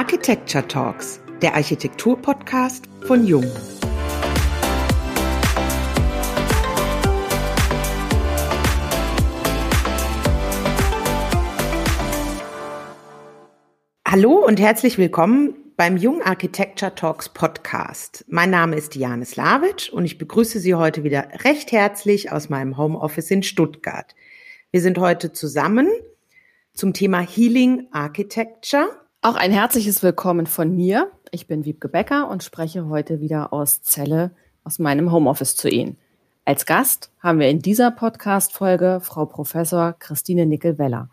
Architecture Talks, der Architektur-Podcast von Jung. Hallo und herzlich willkommen beim Jung Architecture Talks Podcast. Mein Name ist Diane Slavic und ich begrüße Sie heute wieder recht herzlich aus meinem Homeoffice in Stuttgart. Wir sind heute zusammen zum Thema Healing Architecture auch ein herzliches Willkommen von mir. Ich bin Wiebke Becker und spreche heute wieder aus Celle, aus meinem Homeoffice zu Ihnen. Als Gast haben wir in dieser Podcast-Folge Frau Professor Christine Nickel-Weller.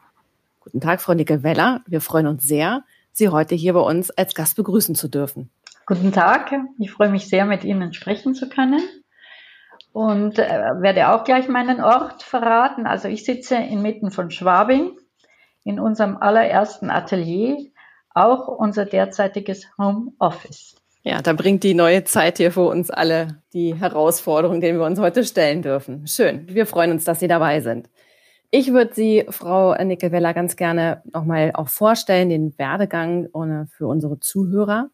Guten Tag, Frau Nickel-Weller. Wir freuen uns sehr, Sie heute hier bei uns als Gast begrüßen zu dürfen. Guten Tag. Ich freue mich sehr, mit Ihnen sprechen zu können und äh, werde auch gleich meinen Ort verraten. Also ich sitze inmitten von Schwabing in unserem allerersten Atelier auch unser derzeitiges Homeoffice. Ja, da bringt die neue Zeit hier für uns alle die Herausforderung, denen wir uns heute stellen dürfen. Schön. Wir freuen uns, dass Sie dabei sind. Ich würde Sie, Frau Nickelweller, ganz gerne nochmal auch vorstellen, den Werdegang für unsere Zuhörer.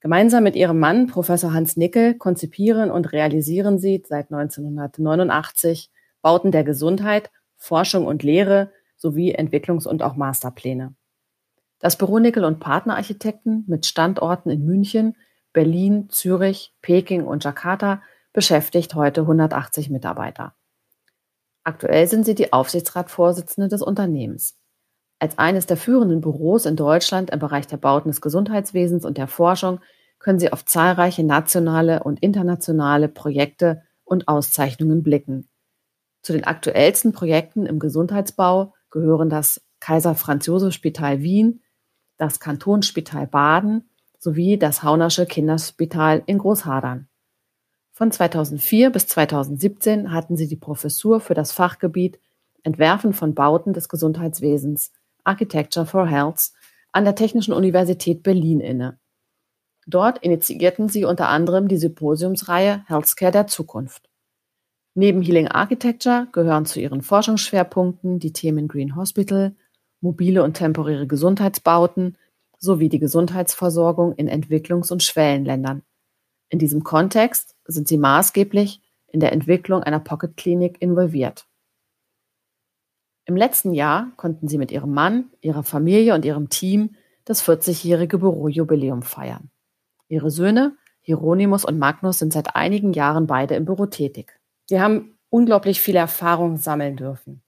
Gemeinsam mit Ihrem Mann, Professor Hans Nickel, konzipieren und realisieren Sie seit 1989 Bauten der Gesundheit, Forschung und Lehre sowie Entwicklungs- und auch Masterpläne. Das Büro Nickel und Partnerarchitekten mit Standorten in München, Berlin, Zürich, Peking und Jakarta beschäftigt heute 180 Mitarbeiter. Aktuell sind sie die Aufsichtsratsvorsitzende des Unternehmens. Als eines der führenden Büros in Deutschland im Bereich der Bauten des Gesundheitswesens und der Forschung können sie auf zahlreiche nationale und internationale Projekte und Auszeichnungen blicken. Zu den aktuellsten Projekten im Gesundheitsbau gehören das Kaiser Franz Josef Spital Wien, das Kantonsspital Baden sowie das Haunersche Kinderspital in Großhadern. Von 2004 bis 2017 hatten sie die Professur für das Fachgebiet Entwerfen von Bauten des Gesundheitswesens Architecture for Health an der Technischen Universität Berlin inne. Dort initiierten sie unter anderem die Symposiumsreihe Healthcare der Zukunft. Neben Healing Architecture gehören zu ihren Forschungsschwerpunkten die Themen Green Hospital, mobile und temporäre Gesundheitsbauten sowie die Gesundheitsversorgung in Entwicklungs- und Schwellenländern. In diesem Kontext sind sie maßgeblich in der Entwicklung einer Pocket-Klinik involviert. Im letzten Jahr konnten sie mit ihrem Mann, ihrer Familie und ihrem Team das 40-jährige Bürojubiläum feiern. Ihre Söhne, Hieronymus und Magnus, sind seit einigen Jahren beide im Büro tätig. Sie haben unglaublich viel Erfahrung sammeln dürfen.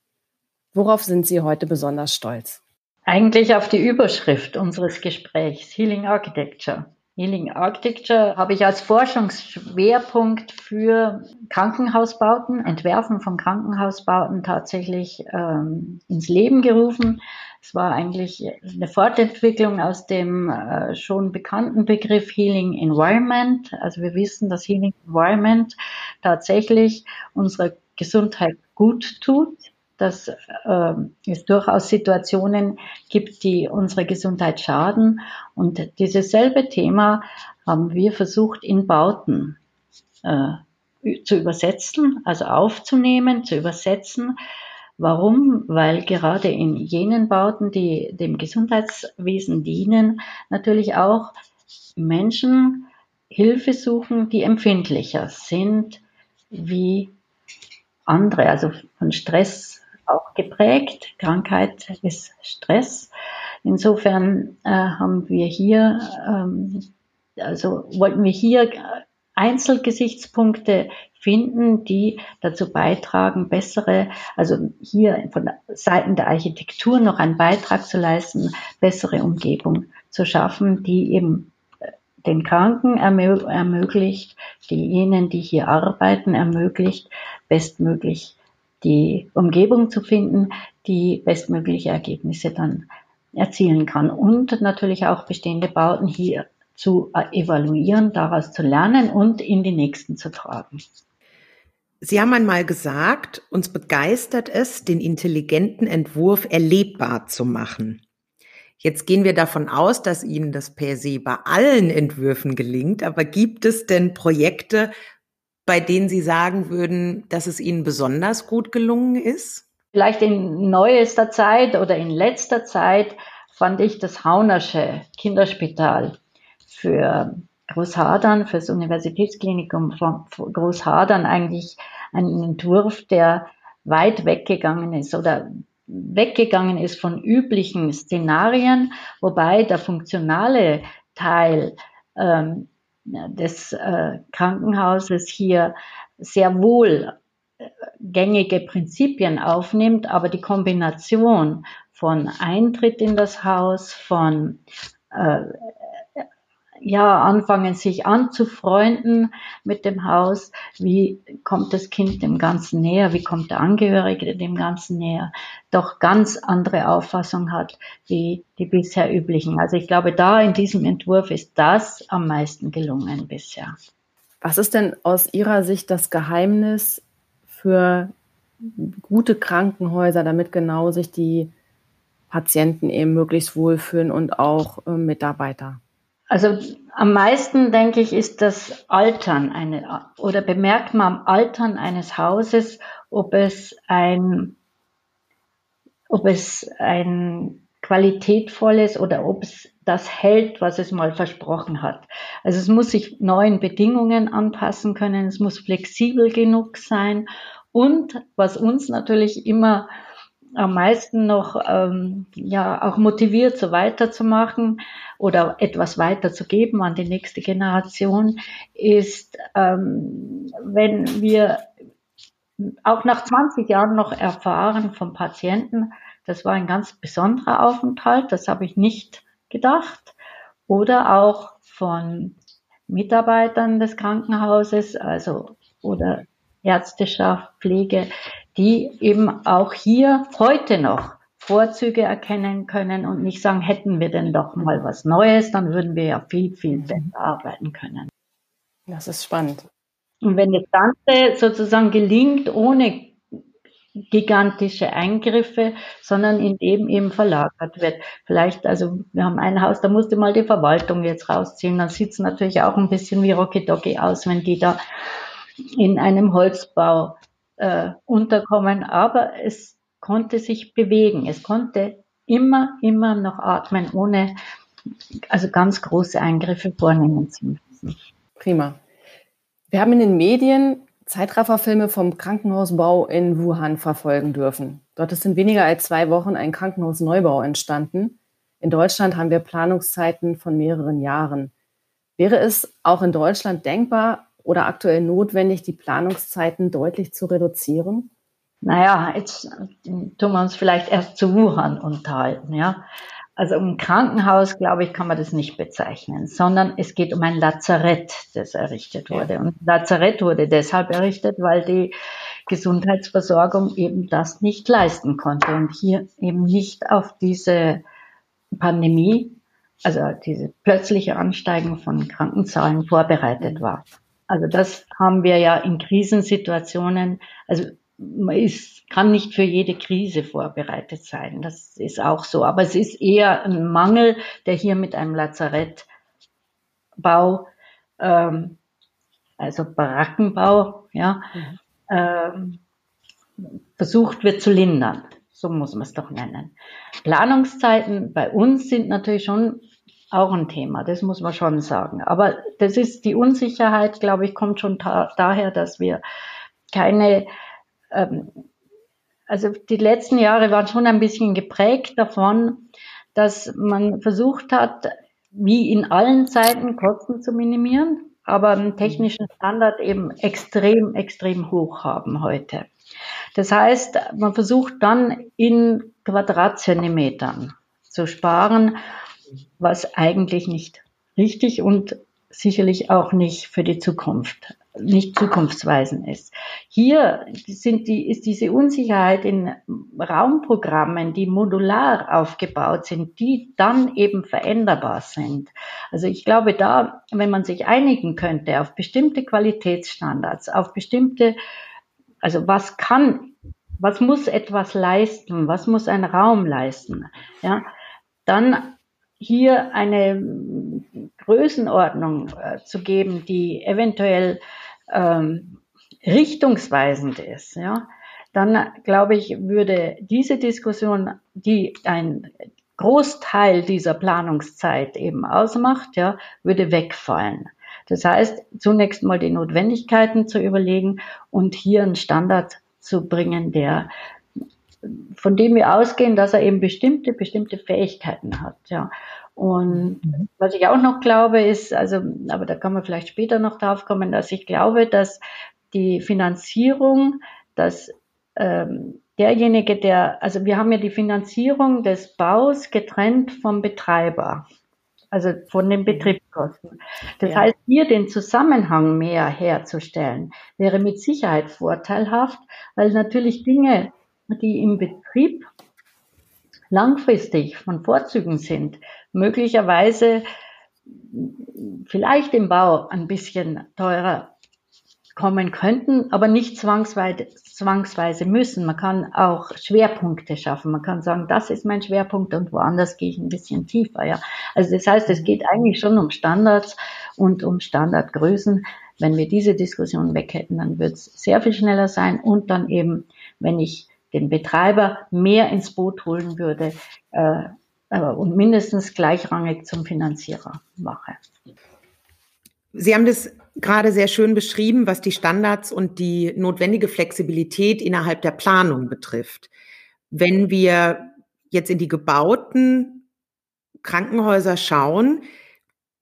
Worauf sind Sie heute besonders stolz? Eigentlich auf die Überschrift unseres Gesprächs, Healing Architecture. Healing Architecture habe ich als Forschungsschwerpunkt für Krankenhausbauten, Entwerfen von Krankenhausbauten tatsächlich ähm, ins Leben gerufen. Es war eigentlich eine Fortentwicklung aus dem äh, schon bekannten Begriff Healing Environment. Also wir wissen, dass Healing Environment tatsächlich unsere Gesundheit gut tut dass äh, es durchaus Situationen gibt, die unsere Gesundheit schaden. Und dieses selbe Thema haben wir versucht in Bauten äh, zu übersetzen, also aufzunehmen, zu übersetzen. Warum? Weil gerade in jenen Bauten, die dem Gesundheitswesen dienen, natürlich auch Menschen Hilfe suchen, die empfindlicher sind wie andere, also von Stress auch geprägt. Krankheit ist Stress. Insofern äh, haben wir hier, ähm, also wollten wir hier Einzelgesichtspunkte finden, die dazu beitragen, bessere, also hier von Seiten der Architektur noch einen Beitrag zu leisten, bessere Umgebung zu schaffen, die eben äh, den Kranken ermö ermöglicht, diejenigen, die hier arbeiten, ermöglicht, bestmöglich die Umgebung zu finden, die bestmögliche Ergebnisse dann erzielen kann. Und natürlich auch bestehende Bauten hier zu evaluieren, daraus zu lernen und in die nächsten zu tragen. Sie haben einmal gesagt, uns begeistert es, den intelligenten Entwurf erlebbar zu machen. Jetzt gehen wir davon aus, dass Ihnen das per se bei allen Entwürfen gelingt, aber gibt es denn Projekte, bei denen Sie sagen würden, dass es Ihnen besonders gut gelungen ist? Vielleicht in neuester Zeit oder in letzter Zeit fand ich das Haunersche Kinderspital für Großhadern, für das Universitätsklinikum von Großhadern eigentlich einen Entwurf, der weit weggegangen ist oder weggegangen ist von üblichen Szenarien, wobei der funktionale Teil ähm, des äh, Krankenhauses hier sehr wohl äh, gängige Prinzipien aufnimmt, aber die Kombination von Eintritt in das Haus, von äh, ja, anfangen sich anzufreunden mit dem Haus. Wie kommt das Kind dem Ganzen näher? Wie kommt der Angehörige dem Ganzen näher? Doch ganz andere Auffassung hat wie die bisher üblichen. Also ich glaube, da in diesem Entwurf ist das am meisten gelungen bisher. Was ist denn aus Ihrer Sicht das Geheimnis für gute Krankenhäuser, damit genau sich die Patienten eben möglichst wohlfühlen und auch äh, Mitarbeiter? Also am meisten, denke ich, ist das Altern eine, oder bemerkt man am Altern eines Hauses, ob es ein, ob es ein qualitätvolles oder ob es das hält, was es mal versprochen hat. Also es muss sich neuen Bedingungen anpassen können, es muss flexibel genug sein und was uns natürlich immer am meisten noch ähm, ja auch motiviert, so weiterzumachen oder etwas weiterzugeben an die nächste Generation, ist, ähm, wenn wir auch nach 20 Jahren noch erfahren vom Patienten, das war ein ganz besonderer Aufenthalt, das habe ich nicht gedacht, oder auch von Mitarbeitern des Krankenhauses, also oder Ärzteschaft, Pflege, die eben auch hier heute noch Vorzüge erkennen können und nicht sagen, hätten wir denn doch mal was Neues, dann würden wir ja viel, viel besser arbeiten können. Das ist spannend. Und wenn das Ganze sozusagen gelingt, ohne gigantische Eingriffe, sondern indem eben verlagert wird. Vielleicht, also wir haben ein Haus, da musste mal die Verwaltung jetzt rausziehen, dann sieht es natürlich auch ein bisschen wie Rocky Doggy aus, wenn die da in einem Holzbau äh, unterkommen, aber es konnte sich bewegen. Es konnte immer, immer noch atmen, ohne also ganz große Eingriffe vornehmen zu müssen. Prima. Wir haben in den Medien Zeitrafferfilme vom Krankenhausbau in Wuhan verfolgen dürfen. Dort ist in weniger als zwei Wochen ein Krankenhausneubau entstanden. In Deutschland haben wir Planungszeiten von mehreren Jahren. Wäre es auch in Deutschland denkbar, oder aktuell notwendig, die Planungszeiten deutlich zu reduzieren? Naja, jetzt tun wir uns vielleicht erst zu Wuhan unterhalten, ja. Also um ein Krankenhaus, glaube ich, kann man das nicht bezeichnen, sondern es geht um ein Lazarett, das errichtet wurde. Und Lazarett wurde deshalb errichtet, weil die Gesundheitsversorgung eben das nicht leisten konnte und hier eben nicht auf diese Pandemie, also diese plötzliche Ansteigen von Krankenzahlen vorbereitet war. Also das haben wir ja in Krisensituationen, also man ist, kann nicht für jede Krise vorbereitet sein. Das ist auch so. Aber es ist eher ein Mangel, der hier mit einem Lazarettbau, ähm, also Barackenbau, ja, mhm. ähm, versucht wird zu lindern. So muss man es doch nennen. Planungszeiten bei uns sind natürlich schon auch ein Thema, das muss man schon sagen. Aber das ist die Unsicherheit, glaube ich, kommt schon daher, dass wir keine, ähm, also die letzten Jahre waren schon ein bisschen geprägt davon, dass man versucht hat, wie in allen Zeiten Kosten zu minimieren, aber einen technischen Standard eben extrem, extrem hoch haben heute. Das heißt, man versucht dann in Quadratzentimetern zu sparen was eigentlich nicht richtig und sicherlich auch nicht für die Zukunft, nicht zukunftsweisend ist. Hier sind die, ist diese Unsicherheit in Raumprogrammen, die modular aufgebaut sind, die dann eben veränderbar sind. Also ich glaube da, wenn man sich einigen könnte auf bestimmte Qualitätsstandards, auf bestimmte, also was kann, was muss etwas leisten, was muss ein Raum leisten, ja, dann hier eine Größenordnung äh, zu geben, die eventuell ähm, richtungsweisend ist, ja, dann glaube ich, würde diese Diskussion, die ein Großteil dieser Planungszeit eben ausmacht, ja, würde wegfallen. Das heißt, zunächst mal die Notwendigkeiten zu überlegen und hier einen Standard zu bringen, der von dem wir ausgehen, dass er eben bestimmte, bestimmte Fähigkeiten hat, ja. Und mhm. was ich auch noch glaube ist, also, aber da kann man vielleicht später noch drauf kommen, dass ich glaube, dass die Finanzierung, dass ähm, derjenige, der, also wir haben ja die Finanzierung des Baus getrennt vom Betreiber, also von den Betriebskosten. Das ja. heißt, hier den Zusammenhang mehr herzustellen, wäre mit Sicherheit vorteilhaft, weil natürlich Dinge, die im Betrieb langfristig von Vorzügen sind, möglicherweise vielleicht im Bau ein bisschen teurer kommen könnten, aber nicht zwangsweise, zwangsweise müssen. Man kann auch Schwerpunkte schaffen. Man kann sagen, das ist mein Schwerpunkt und woanders gehe ich ein bisschen tiefer. Ja. Also das heißt, es geht eigentlich schon um Standards und um Standardgrößen. Wenn wir diese Diskussion weg hätten, dann wird es sehr viel schneller sein und dann eben, wenn ich den Betreiber mehr ins Boot holen würde äh, äh und mindestens gleichrangig zum Finanzierer mache. Sie haben das gerade sehr schön beschrieben, was die Standards und die notwendige Flexibilität innerhalb der Planung betrifft. Wenn wir jetzt in die gebauten Krankenhäuser schauen,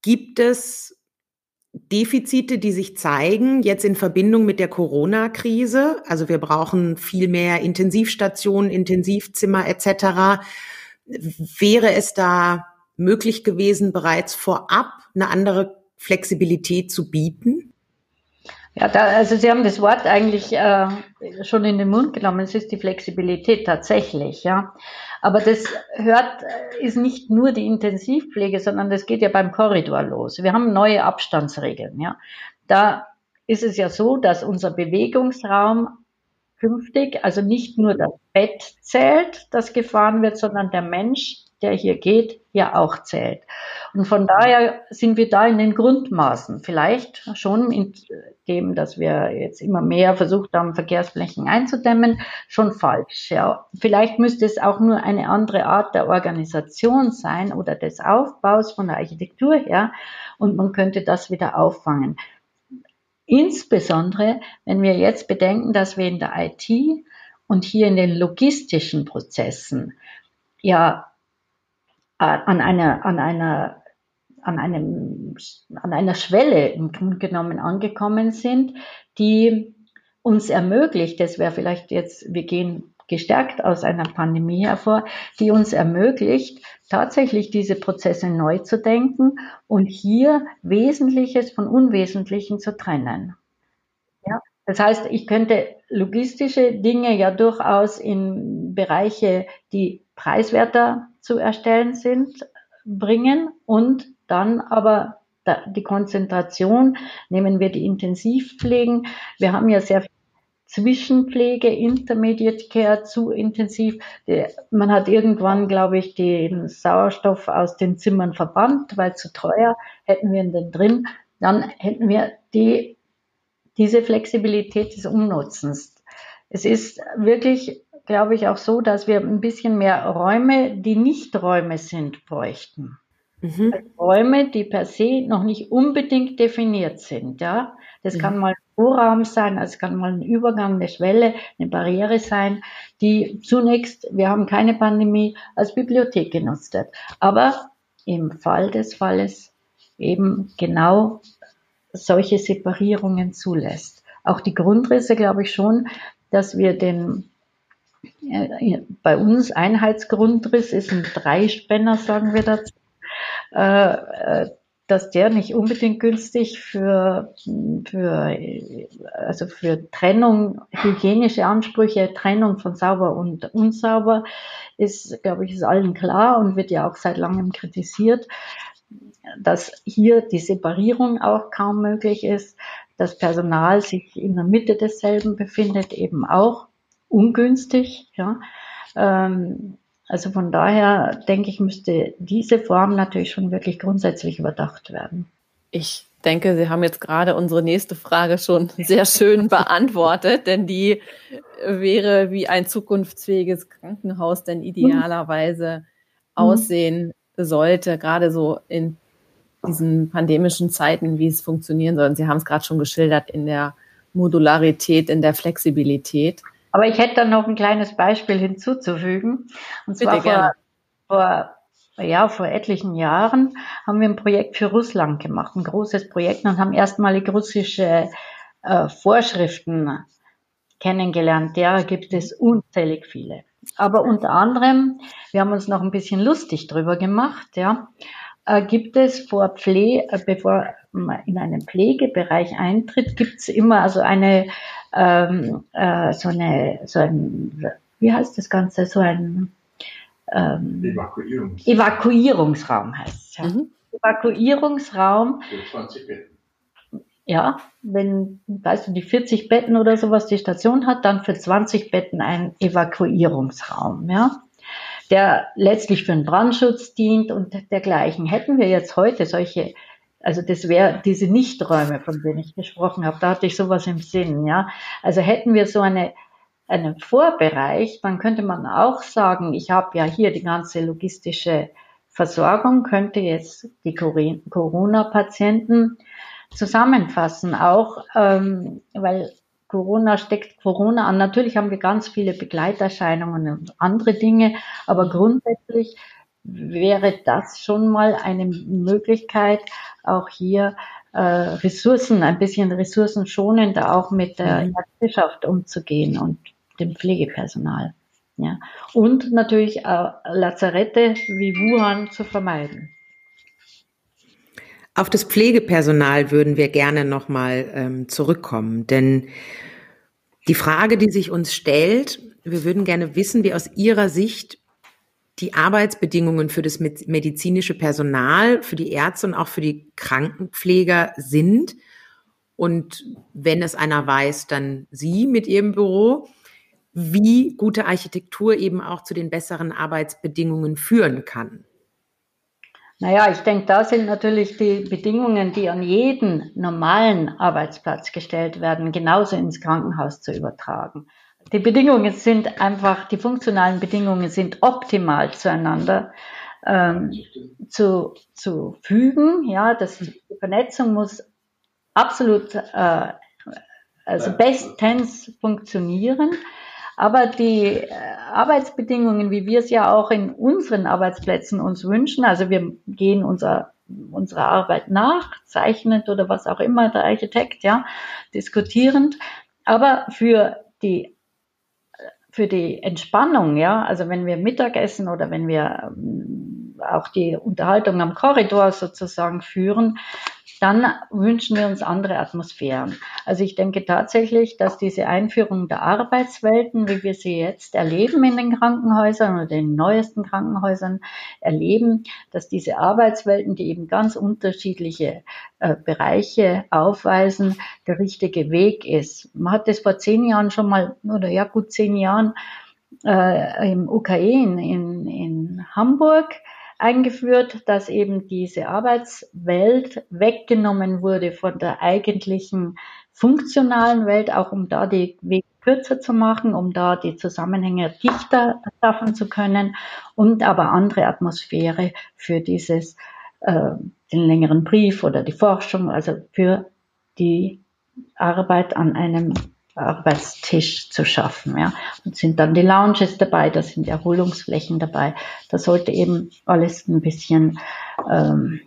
gibt es Defizite, die sich zeigen, jetzt in Verbindung mit der Corona-Krise. Also wir brauchen viel mehr Intensivstationen, Intensivzimmer etc. Wäre es da möglich gewesen, bereits vorab eine andere Flexibilität zu bieten? Ja, da, also Sie haben das Wort eigentlich äh, schon in den Mund genommen. Es ist die Flexibilität tatsächlich, ja. Aber das hört, ist nicht nur die Intensivpflege, sondern das geht ja beim Korridor los. Wir haben neue Abstandsregeln, ja. Da ist es ja so, dass unser Bewegungsraum künftig, also nicht nur das Bett zählt, das gefahren wird, sondern der Mensch, der hier geht, ja auch zählt. Und von daher sind wir da in den Grundmaßen, vielleicht schon in dem, dass wir jetzt immer mehr versucht haben, Verkehrsflächen einzudämmen, schon falsch. Ja. Vielleicht müsste es auch nur eine andere Art der Organisation sein oder des Aufbaus von der Architektur her und man könnte das wieder auffangen. Insbesondere, wenn wir jetzt bedenken, dass wir in der IT und hier in den logistischen Prozessen ja an einer, an einer, an einem, an einer Schwelle im Grunde genommen angekommen sind, die uns ermöglicht, das wäre vielleicht jetzt, wir gehen gestärkt aus einer Pandemie hervor, die uns ermöglicht, tatsächlich diese Prozesse neu zu denken und hier Wesentliches von Unwesentlichen zu trennen. Ja, das heißt, ich könnte logistische Dinge ja durchaus in Bereiche, die preiswerter zu erstellen sind, bringen und dann aber die Konzentration, nehmen wir die Intensivpflegen. Wir haben ja sehr viel Zwischenpflege, Intermediate Care zu intensiv. Man hat irgendwann, glaube ich, den Sauerstoff aus den Zimmern verbannt, weil zu teuer. Hätten wir ihn denn drin, dann hätten wir die, diese Flexibilität des Umnutzens. Es ist wirklich glaube ich, auch so, dass wir ein bisschen mehr Räume, die nicht Räume sind, bräuchten. Mhm. Also Räume, die per se noch nicht unbedingt definiert sind. Ja, das mhm. kann mal ein Vorraum sein, es kann mal ein Übergang, eine Schwelle, eine Barriere sein, die zunächst, wir haben keine Pandemie, als Bibliothek genutzt wird. Aber im Fall des Falles eben genau solche Separierungen zulässt. Auch die Grundrisse glaube ich schon, dass wir den bei uns Einheitsgrundriss ist ein Dreispänner, sagen wir dazu, äh, äh, dass der nicht unbedingt günstig für, für, also für Trennung, hygienische Ansprüche, Trennung von sauber und unsauber ist, glaube ich, ist allen klar und wird ja auch seit langem kritisiert, dass hier die Separierung auch kaum möglich ist, das Personal sich in der Mitte desselben befindet, eben auch ungünstig. Ja. Ähm, also von daher denke ich, müsste diese Form natürlich schon wirklich grundsätzlich überdacht werden. Ich denke, Sie haben jetzt gerade unsere nächste Frage schon sehr schön beantwortet, denn die wäre, wie ein zukunftsfähiges Krankenhaus denn idealerweise aussehen sollte, gerade so in diesen pandemischen Zeiten, wie es funktionieren soll. Und Sie haben es gerade schon geschildert in der Modularität, in der Flexibilität. Aber ich hätte da noch ein kleines Beispiel hinzuzufügen. Und zwar vor, vor, ja, vor etlichen Jahren haben wir ein Projekt für Russland gemacht, ein großes Projekt und haben erstmalig russische äh, Vorschriften kennengelernt. Derer gibt es unzählig viele. Aber unter anderem, wir haben uns noch ein bisschen lustig drüber gemacht, ja, äh, gibt es vor Pflege, äh, bevor man in einen Pflegebereich eintritt, gibt es immer also eine, ähm, äh, so eine, so ein, wie heißt das Ganze, so ein ähm, Evakuierungs Evakuierungsraum heißt es. Ja. Mhm. Evakuierungsraum. Für 20 Betten. Ja, wenn, weißt du, die 40 Betten oder sowas die Station hat, dann für 20 Betten ein Evakuierungsraum, ja der letztlich für den Brandschutz dient und dergleichen. Hätten wir jetzt heute solche, also das wäre diese Nichträume, von denen ich gesprochen habe, da hatte ich sowas im Sinn, ja. Also hätten wir so eine einen Vorbereich, dann könnte man auch sagen, ich habe ja hier die ganze logistische Versorgung, könnte jetzt die Corona-Patienten zusammenfassen, auch ähm, weil Corona steckt Corona an. Natürlich haben wir ganz viele Begleiterscheinungen und andere Dinge, aber grundsätzlich wäre das schon mal eine Möglichkeit, auch hier äh, Ressourcen, ein bisschen ressourcenschonender auch mit der mhm. Ärzteschaft umzugehen und dem Pflegepersonal. Ja. Und natürlich äh, Lazarette wie Wuhan zu vermeiden. Auf das Pflegepersonal würden wir gerne nochmal ähm, zurückkommen, denn die Frage, die sich uns stellt, wir würden gerne wissen, wie aus Ihrer Sicht die Arbeitsbedingungen für das medizinische Personal, für die Ärzte und auch für die Krankenpfleger sind. Und wenn es einer weiß, dann Sie mit Ihrem Büro, wie gute Architektur eben auch zu den besseren Arbeitsbedingungen führen kann. Naja, ich denke, da sind natürlich die Bedingungen, die an jeden normalen Arbeitsplatz gestellt werden, genauso ins Krankenhaus zu übertragen. Die Bedingungen sind einfach, die funktionalen Bedingungen sind optimal zueinander ähm, zu, zu fügen. Ja, das, die Vernetzung muss absolut, äh, also bestens funktionieren. Aber die äh, Arbeitsbedingungen, wie wir es ja auch in unseren Arbeitsplätzen uns wünschen, also wir gehen unser, unserer Arbeit nach, zeichnend oder was auch immer, der Architekt, ja, diskutierend. Aber für die für die Entspannung, ja, also wenn wir Mittagessen oder wenn wir ähm, auch die Unterhaltung am Korridor sozusagen führen, dann wünschen wir uns andere Atmosphären. Also ich denke tatsächlich, dass diese Einführung der Arbeitswelten, wie wir sie jetzt erleben in den Krankenhäusern oder den neuesten Krankenhäusern erleben, dass diese Arbeitswelten, die eben ganz unterschiedliche äh, Bereiche aufweisen, der richtige Weg ist. Man hat das vor zehn Jahren schon mal, oder ja gut zehn Jahren, äh, im UKE in, in, in Hamburg eingeführt, dass eben diese Arbeitswelt weggenommen wurde von der eigentlichen funktionalen Welt, auch um da die Wege kürzer zu machen, um da die Zusammenhänge dichter schaffen zu können und aber andere Atmosphäre für dieses, äh, den längeren Brief oder die Forschung, also für die Arbeit an einem Arbeitstisch zu schaffen. Ja. Und sind dann die Lounges dabei, da sind Erholungsflächen dabei. Da sollte eben alles ein bisschen ähm,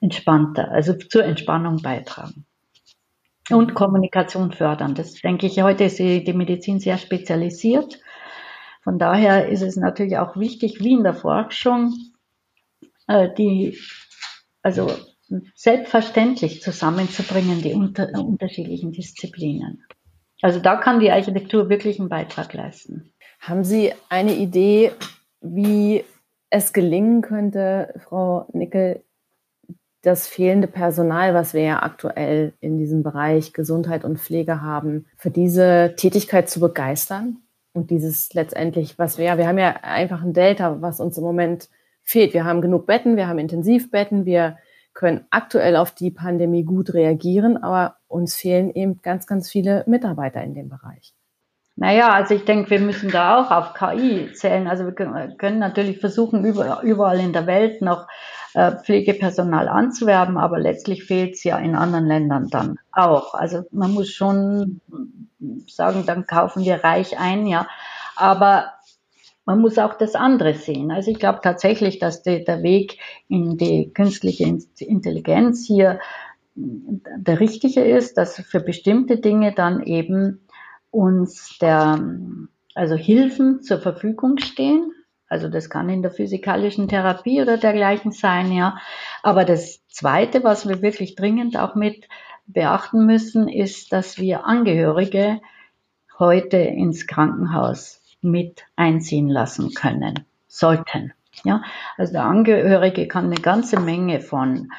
entspannter, also zur Entspannung beitragen. Und Kommunikation fördern. Das denke ich, heute ist die Medizin sehr spezialisiert. Von daher ist es natürlich auch wichtig, wie in der Forschung, äh, die, also selbstverständlich zusammenzubringen, die unter, unterschiedlichen Disziplinen. Also da kann die Architektur wirklich einen Beitrag leisten. Haben Sie eine Idee, wie es gelingen könnte, Frau Nickel, das fehlende Personal, was wir ja aktuell in diesem Bereich Gesundheit und Pflege haben, für diese Tätigkeit zu begeistern? Und dieses letztendlich, was wir, wir haben ja einfach ein Delta, was uns im Moment fehlt. Wir haben genug Betten, wir haben Intensivbetten, wir können aktuell auf die Pandemie gut reagieren, aber uns fehlen eben ganz, ganz viele Mitarbeiter in dem Bereich. Naja, also ich denke, wir müssen da auch auf KI zählen. Also wir können natürlich versuchen, überall in der Welt noch äh, Pflegepersonal anzuwerben, aber letztlich fehlt es ja in anderen Ländern dann auch. Also man muss schon sagen, dann kaufen wir reich ein, ja. Aber man muss auch das andere sehen. Also ich glaube tatsächlich, dass die, der Weg in die künstliche Intelligenz hier der richtige ist, dass für bestimmte Dinge dann eben uns der, also Hilfen zur Verfügung stehen. Also das kann in der physikalischen Therapie oder dergleichen sein, ja. Aber das Zweite, was wir wirklich dringend auch mit beachten müssen, ist, dass wir Angehörige heute ins Krankenhaus mit einziehen lassen können, sollten. Ja, also der Angehörige kann eine ganze Menge von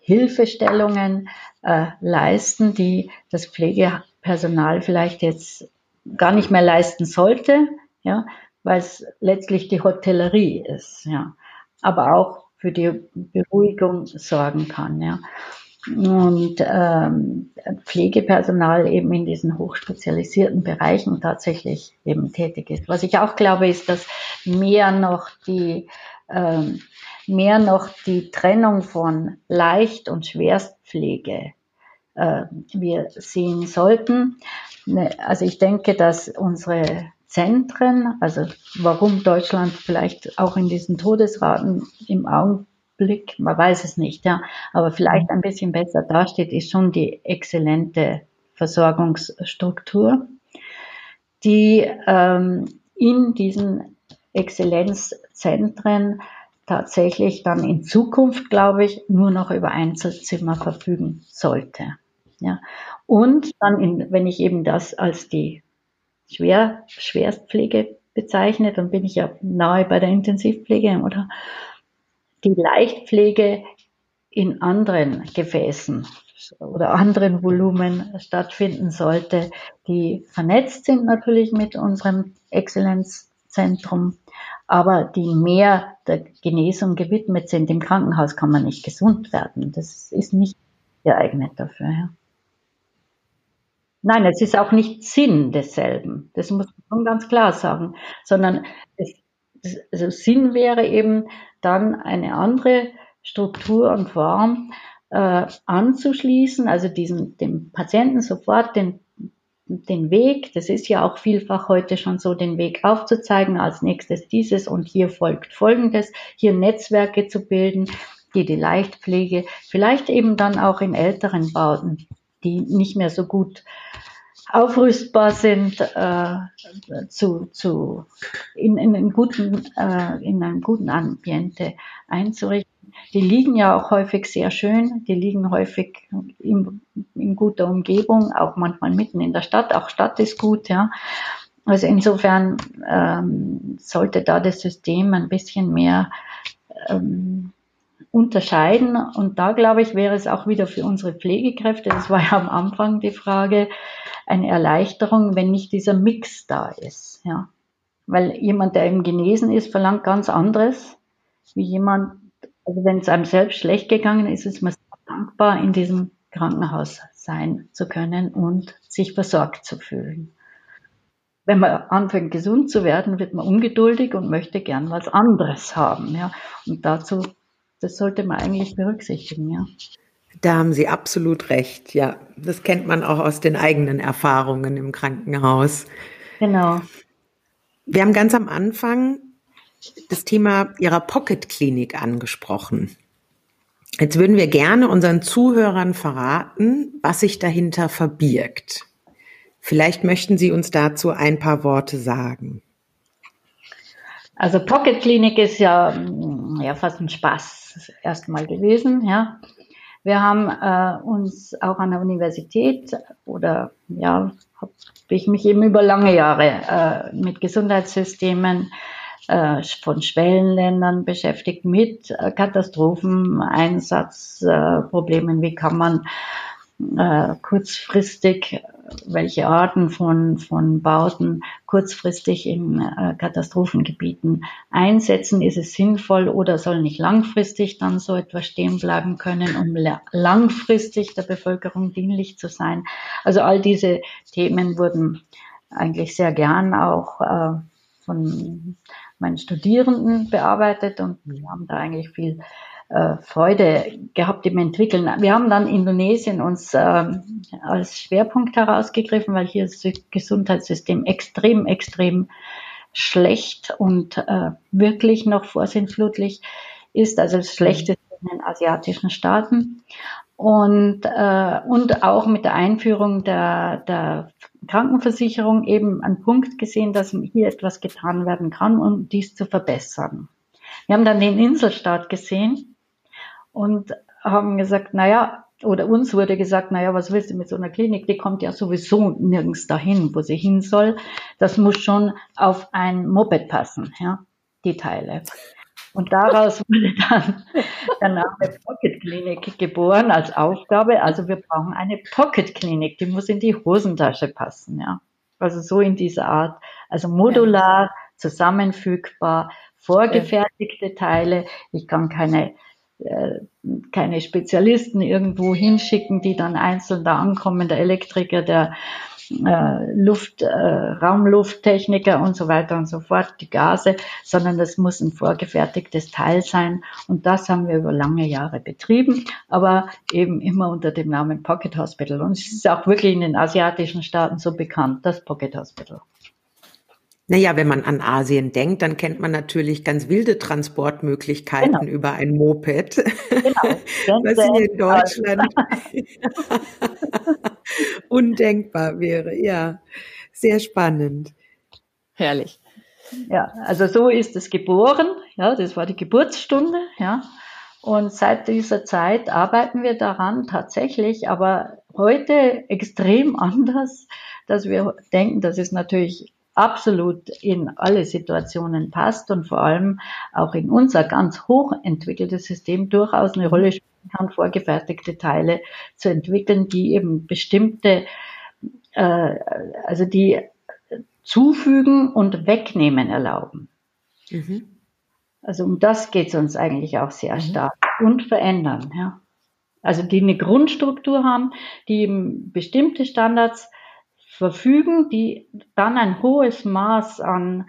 Hilfestellungen äh, leisten, die das Pflegepersonal vielleicht jetzt gar nicht mehr leisten sollte, ja, weil es letztlich die Hotellerie ist, ja, aber auch für die Beruhigung sorgen kann, ja und ähm, Pflegepersonal eben in diesen hochspezialisierten Bereichen tatsächlich eben tätig ist. Was ich auch glaube, ist, dass mehr noch die ähm, mehr noch die Trennung von Leicht- und Schwerstpflege äh, wir sehen sollten. Ne, also ich denke, dass unsere Zentren, also warum Deutschland vielleicht auch in diesen Todesraten im Augenblick Blick, man weiß es nicht, ja, aber vielleicht ein bisschen besser dasteht, ist schon die exzellente Versorgungsstruktur, die ähm, in diesen Exzellenzzentren tatsächlich dann in Zukunft, glaube ich, nur noch über Einzelzimmer verfügen sollte. Ja. Und dann, in, wenn ich eben das als die Schwer, Schwerstpflege bezeichne, dann bin ich ja nahe bei der Intensivpflege oder die Leichtpflege in anderen Gefäßen oder anderen Volumen stattfinden sollte, die vernetzt sind natürlich mit unserem Exzellenzzentrum, aber die mehr der Genesung gewidmet sind. Im Krankenhaus kann man nicht gesund werden. Das ist nicht geeignet dafür. Ja. Nein, es ist auch nicht Sinn desselben. Das muss man ganz klar sagen, sondern es, also Sinn wäre eben, dann eine andere Struktur und Form äh, anzuschließen, also diesen, dem Patienten sofort den, den Weg, das ist ja auch vielfach heute schon so, den Weg aufzuzeigen, als nächstes dieses und hier folgt folgendes, hier Netzwerke zu bilden, die die Leichtpflege, vielleicht eben dann auch in älteren Bauten, die nicht mehr so gut aufrüstbar sind, äh, zu, zu, in, in, einem guten, äh, in einem guten Ambiente einzurichten. Die liegen ja auch häufig sehr schön, die liegen häufig in, in guter Umgebung, auch manchmal mitten in der Stadt. Auch Stadt ist gut, ja. Also insofern ähm, sollte da das System ein bisschen mehr ähm, unterscheiden. Und da glaube ich, wäre es auch wieder für unsere Pflegekräfte, das war ja am Anfang die Frage, eine Erleichterung, wenn nicht dieser Mix da ist. Ja. Weil jemand, der eben genesen ist, verlangt ganz anderes, wie jemand, also wenn es einem selbst schlecht gegangen ist, ist man dankbar, in diesem Krankenhaus sein zu können und sich versorgt zu fühlen. Wenn man anfängt gesund zu werden, wird man ungeduldig und möchte gern was anderes haben. Ja. Und dazu, das sollte man eigentlich berücksichtigen. Ja. Da haben Sie absolut recht. Ja, das kennt man auch aus den eigenen Erfahrungen im Krankenhaus. Genau. Wir haben ganz am Anfang das Thema Ihrer Pocket-Klinik angesprochen. Jetzt würden wir gerne unseren Zuhörern verraten, was sich dahinter verbirgt. Vielleicht möchten Sie uns dazu ein paar Worte sagen. Also Pocket Klinik ist ja, ja fast ein Spaß erstmal gewesen, ja. Wir haben äh, uns auch an der Universität oder ja, habe ich mich eben über lange Jahre äh, mit Gesundheitssystemen äh, von Schwellenländern beschäftigt, mit äh, Katastrophen, Einsatzproblemen. Wie kann man äh, kurzfristig welche Arten von, von Bauten kurzfristig in äh, Katastrophengebieten einsetzen. Ist es sinnvoll oder soll nicht langfristig dann so etwas stehen bleiben können, um langfristig der Bevölkerung dienlich zu sein? Also all diese Themen wurden eigentlich sehr gern auch äh, von meinen Studierenden bearbeitet und wir haben da eigentlich viel äh, Freude gehabt im Entwickeln. Wir haben dann Indonesien uns äh, als Schwerpunkt herausgegriffen, weil hier das Gesundheitssystem extrem, extrem schlecht und äh, wirklich noch vorsinnflutlich ist, also das schlechteste in den asiatischen Staaten. Und, äh, und auch mit der Einführung der, der Krankenversicherung eben einen Punkt gesehen, dass hier etwas getan werden kann, um dies zu verbessern. Wir haben dann den Inselstaat gesehen, und haben gesagt, naja, oder uns wurde gesagt, naja, was willst du mit so einer Klinik? Die kommt ja sowieso nirgends dahin, wo sie hin soll. Das muss schon auf ein Moped passen, ja, die Teile. Und daraus wurde dann der Name Pocket Klinik geboren als Aufgabe. Also wir brauchen eine Pocket Klinik, die muss in die Hosentasche passen, ja. Also so in dieser Art. Also modular, zusammenfügbar, vorgefertigte Teile. Ich kann keine keine Spezialisten irgendwo hinschicken, die dann einzeln da ankommen, der Elektriker, der äh, Luft, äh, Raumlufttechniker und so weiter und so fort, die Gase, sondern das muss ein vorgefertigtes Teil sein. Und das haben wir über lange Jahre betrieben, aber eben immer unter dem Namen Pocket Hospital. Und es ist auch wirklich in den asiatischen Staaten so bekannt, das Pocket Hospital. Naja, wenn man an Asien denkt, dann kennt man natürlich ganz wilde Transportmöglichkeiten genau. über ein Moped, genau. was hier in Deutschland undenkbar wäre. Ja, sehr spannend. Herrlich. Ja, also so ist es geboren. Ja, das war die Geburtsstunde. Ja, und seit dieser Zeit arbeiten wir daran tatsächlich, aber heute extrem anders, dass wir denken, das ist natürlich absolut in alle Situationen passt und vor allem auch in unser ganz hochentwickeltes System durchaus eine Rolle spielen kann, vorgefertigte Teile zu entwickeln, die eben bestimmte, äh, also die zufügen und wegnehmen erlauben. Mhm. Also um das geht es uns eigentlich auch sehr mhm. stark und verändern. Ja. Also die eine Grundstruktur haben, die eben bestimmte Standards verfügen, die dann ein hohes Maß an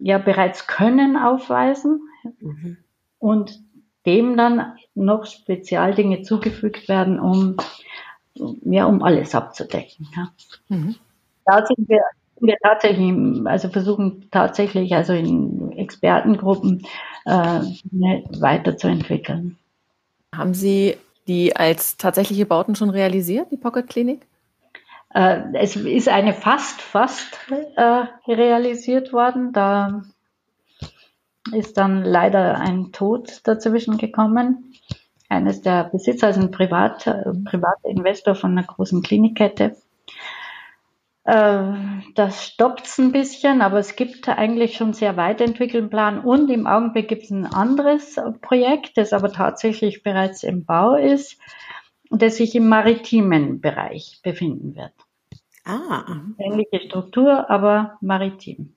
ja bereits Können aufweisen mhm. und dem dann noch Spezialdinge zugefügt werden, um ja um alles abzudecken. Ja. Mhm. Da sind wir, wir tatsächlich, also versuchen tatsächlich also in Expertengruppen äh, weiterzuentwickeln. Haben Sie die als tatsächliche Bauten schon realisiert, die Pocket Klinik? Äh, es ist eine fast, fast äh, realisiert worden. Da ist dann leider ein Tod dazwischen gekommen. Eines der Besitzer, also ein Privat, äh, privater Investor von einer großen Klinikkette. Äh, das stoppt es ein bisschen, aber es gibt eigentlich schon sehr weit entwickelten Plan und im Augenblick gibt es ein anderes Projekt, das aber tatsächlich bereits im Bau ist und das sich im maritimen Bereich befinden wird. Ah. Ähnliche Struktur, aber maritim.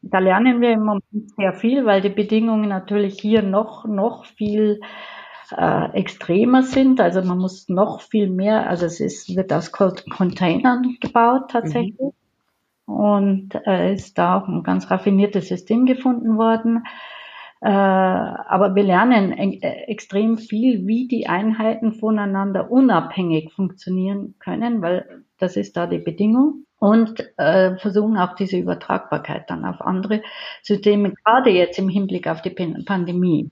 Da lernen wir im Moment sehr viel, weil die Bedingungen natürlich hier noch, noch viel äh, extremer sind. Also man muss noch viel mehr, also es ist, wird aus Containern gebaut tatsächlich. Mhm. Und äh, ist da auch ein ganz raffiniertes System gefunden worden. Äh, aber wir lernen e extrem viel, wie die Einheiten voneinander unabhängig funktionieren können, weil das ist da die Bedingung. Und äh, versuchen auch diese Übertragbarkeit dann auf andere Systeme, gerade jetzt im Hinblick auf die Pandemie,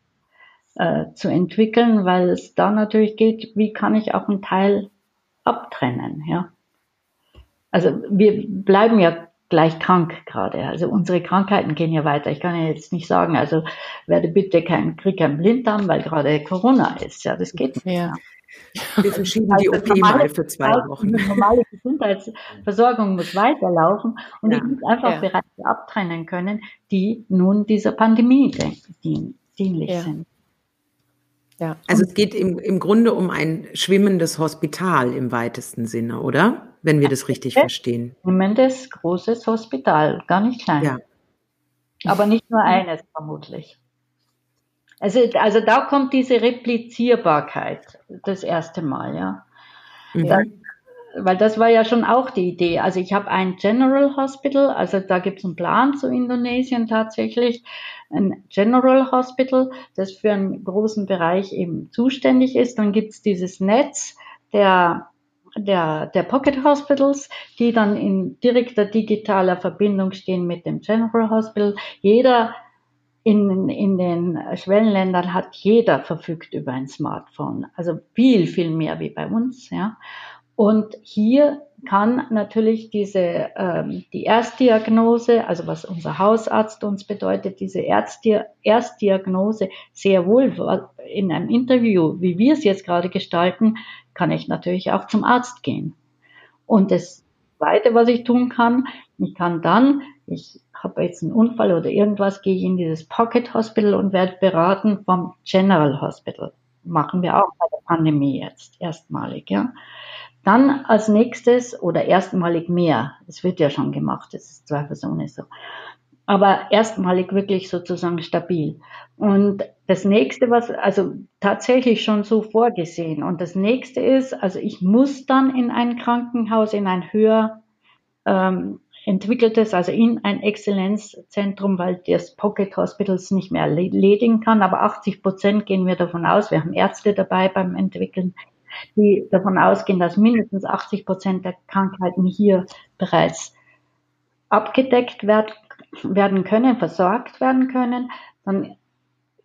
äh, zu entwickeln, weil es da natürlich geht, wie kann ich auch einen Teil abtrennen, ja. Also wir bleiben ja gleich krank gerade. Also unsere Krankheiten gehen ja weiter. Ich kann ja jetzt nicht sagen, also werde bitte kein, krieg keinen Blinddarm, weil gerade Corona ist. Ja, das geht nicht. Ja. Wir verschieben die also OP mal für zwei Wochen. Die normale Gesundheitsversorgung muss weiterlaufen und ja. ich muss einfach ja. Bereiche abtrennen können, die nun dieser Pandemie dienlich ja. sind. Ja. Also es geht im, im Grunde um ein schwimmendes Hospital im weitesten Sinne, oder? Wenn wir das richtig verstehen. Schwimmendes großes Hospital, gar nicht klein. Ja. Aber nicht nur eines vermutlich. Also, also da kommt diese Replizierbarkeit das erste Mal, ja. Mhm. Da, weil das war ja schon auch die Idee. Also ich habe ein General Hospital, also da gibt es einen Plan zu Indonesien tatsächlich, ein General Hospital, das für einen großen Bereich eben zuständig ist. Dann gibt es dieses Netz der der, der Pocket Hospitals, die dann in direkter digitaler Verbindung stehen mit dem General Hospital. Jeder in, in den Schwellenländern hat jeder verfügt über ein Smartphone. Also viel, viel mehr wie bei uns, ja. Und hier kann natürlich diese ähm, die Erstdiagnose, also was unser Hausarzt uns bedeutet, diese Ärzti Erstdiagnose sehr wohl in einem Interview, wie wir es jetzt gerade gestalten, kann ich natürlich auch zum Arzt gehen. Und das Zweite, was ich tun kann, ich kann dann, ich habe jetzt einen Unfall oder irgendwas, gehe ich in dieses Pocket Hospital und werde beraten vom General Hospital. Machen wir auch bei der Pandemie jetzt erstmalig, ja. Dann als nächstes oder erstmalig mehr. Es wird ja schon gemacht, das ist zweifelsohne so. Aber erstmalig wirklich sozusagen stabil. Und das nächste, was, also tatsächlich schon so vorgesehen. Und das nächste ist, also ich muss dann in ein Krankenhaus, in ein höher ähm, entwickeltes, also in ein Exzellenzzentrum, weil das Pocket Hospitals nicht mehr erledigen kann. Aber 80 Prozent gehen wir davon aus. Wir haben Ärzte dabei beim Entwickeln, die davon ausgehen, dass mindestens 80 Prozent der Krankheiten hier bereits abgedeckt werden können, versorgt werden können. Dann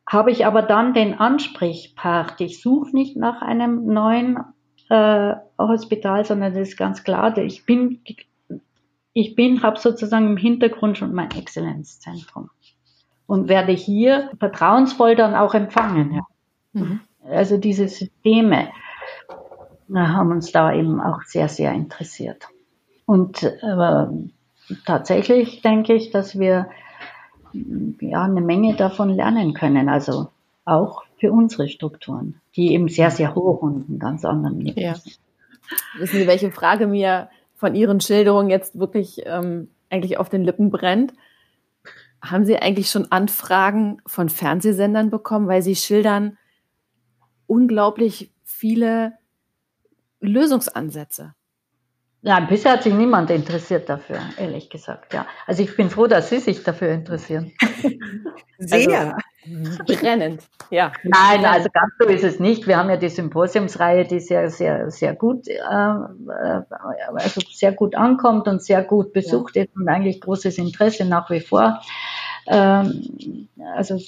habe ich aber dann den Ansprechpart. Ich suche nicht nach einem neuen äh, Hospital, sondern das ist ganz klar, ich bin, ich bin, habe sozusagen im Hintergrund schon mein Exzellenzzentrum und werde hier vertrauensvoll dann auch empfangen. Ja. Mhm. Also diese Systeme haben uns da eben auch sehr, sehr interessiert. Und äh, tatsächlich denke ich, dass wir ja, eine Menge davon lernen können. Also auch für unsere Strukturen, die eben sehr, sehr hoch und einen ganz anderen Niveau ja. sind. Wissen Sie, welche Frage mir von Ihren Schilderungen jetzt wirklich ähm, eigentlich auf den Lippen brennt? Haben Sie eigentlich schon Anfragen von Fernsehsendern bekommen, weil Sie schildern unglaublich viele Lösungsansätze? Ja, bisher hat sich niemand interessiert dafür, ehrlich gesagt. Ja, also ich bin froh, dass Sie sich dafür interessieren. Sehr also, brennend, ja. Nein, also ganz so ist es nicht. Wir haben ja die Symposiumsreihe, die sehr, sehr, sehr gut, äh, also sehr gut ankommt und sehr gut besucht ja. ist und eigentlich großes Interesse nach wie vor. Ähm, also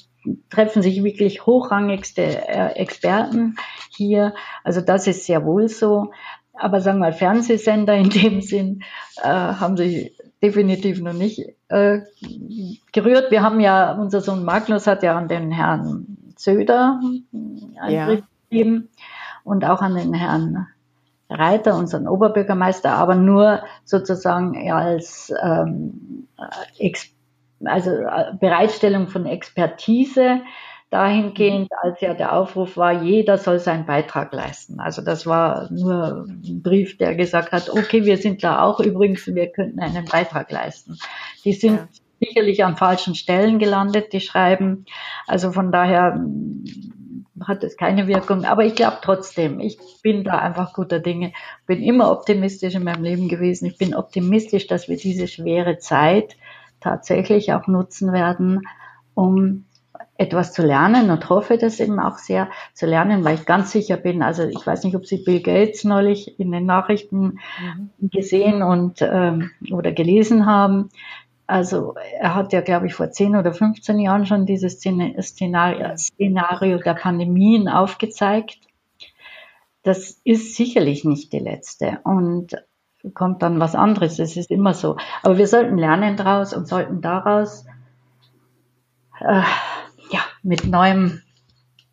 treffen sich wirklich hochrangigste äh, Experten hier. Also das ist sehr wohl so. Aber sagen wir mal, Fernsehsender in dem Sinn äh, haben sich definitiv noch nicht äh, gerührt. Wir haben ja, unser Sohn Magnus hat ja an den Herrn Söder einen ja. Brief gegeben und auch an den Herrn Reiter, unseren Oberbürgermeister, aber nur sozusagen als ähm, also äh, Bereitstellung von Expertise dahingehend, mhm. als ja der Aufruf war, jeder soll seinen Beitrag leisten. Also das war nur ein Brief, der gesagt hat, okay, wir sind da auch übrigens, wir könnten einen Beitrag leisten. Die sind ja. sicherlich an falschen Stellen gelandet, die schreiben. Also von daher hm, hat es keine Wirkung. Aber ich glaube trotzdem, ich bin da einfach guter Dinge, bin immer optimistisch in meinem Leben gewesen. Ich bin optimistisch, dass wir diese schwere Zeit tatsächlich auch nutzen werden, um etwas zu lernen und hoffe das eben auch sehr zu lernen, weil ich ganz sicher bin, also ich weiß nicht, ob Sie Bill Gates neulich in den Nachrichten mhm. gesehen und ähm, oder gelesen haben. Also er hat ja, glaube ich, vor 10 oder 15 Jahren schon dieses Szenario, Szenario der Pandemien aufgezeigt. Das ist sicherlich nicht die letzte. Und kommt dann was anderes. Das ist immer so. Aber wir sollten lernen daraus und sollten daraus äh, mit neuem